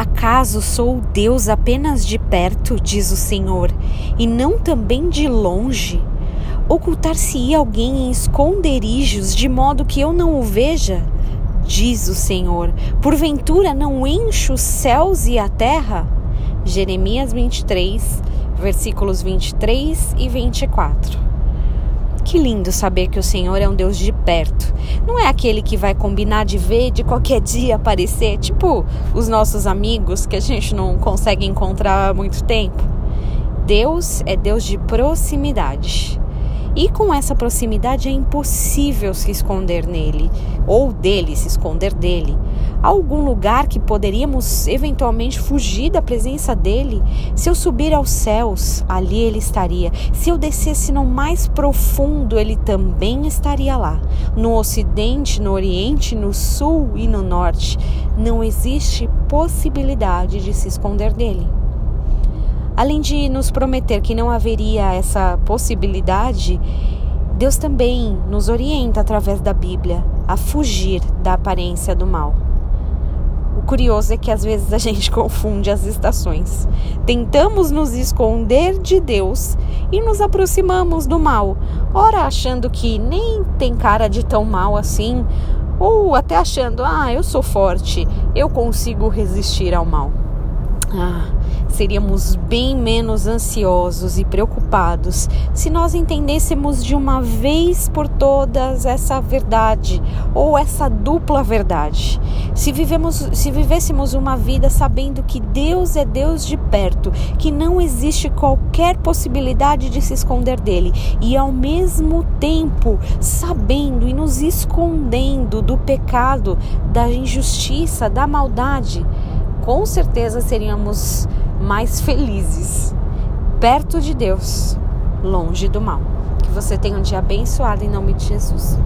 Acaso sou Deus apenas de perto, diz o Senhor, e não também de longe? Ocultar-se-ia alguém em esconderijos, de modo que eu não o veja? Diz o Senhor: Porventura não encho os céus e a terra? Jeremias 23, versículos 23 e 24. Que lindo saber que o Senhor é um Deus de perto. Não é aquele que vai combinar de ver de qualquer dia aparecer, tipo os nossos amigos que a gente não consegue encontrar há muito tempo. Deus é Deus de proximidade. E com essa proximidade é impossível se esconder nele, ou dele, se esconder dele. Algum lugar que poderíamos eventualmente fugir da presença dele? Se eu subir aos céus, ali ele estaria. Se eu descesse no mais profundo, ele também estaria lá. No ocidente, no oriente, no sul e no norte, não existe possibilidade de se esconder dele. Além de nos prometer que não haveria essa possibilidade, Deus também nos orienta através da Bíblia a fugir da aparência do mal. Curioso é que às vezes a gente confunde as estações. Tentamos nos esconder de Deus e nos aproximamos do mal, ora achando que nem tem cara de tão mal assim, ou até achando, ah, eu sou forte, eu consigo resistir ao mal. Ah, seríamos bem menos ansiosos e preocupados se nós entendêssemos de uma vez por todas essa verdade ou essa dupla verdade. Se, vivemos, se vivêssemos uma vida sabendo que Deus é Deus de perto, que não existe qualquer possibilidade de se esconder dele, e ao mesmo tempo sabendo e nos escondendo do pecado, da injustiça, da maldade com certeza seríamos mais felizes, perto de Deus, longe do mal. Que você tenha um dia abençoado em nome de Jesus.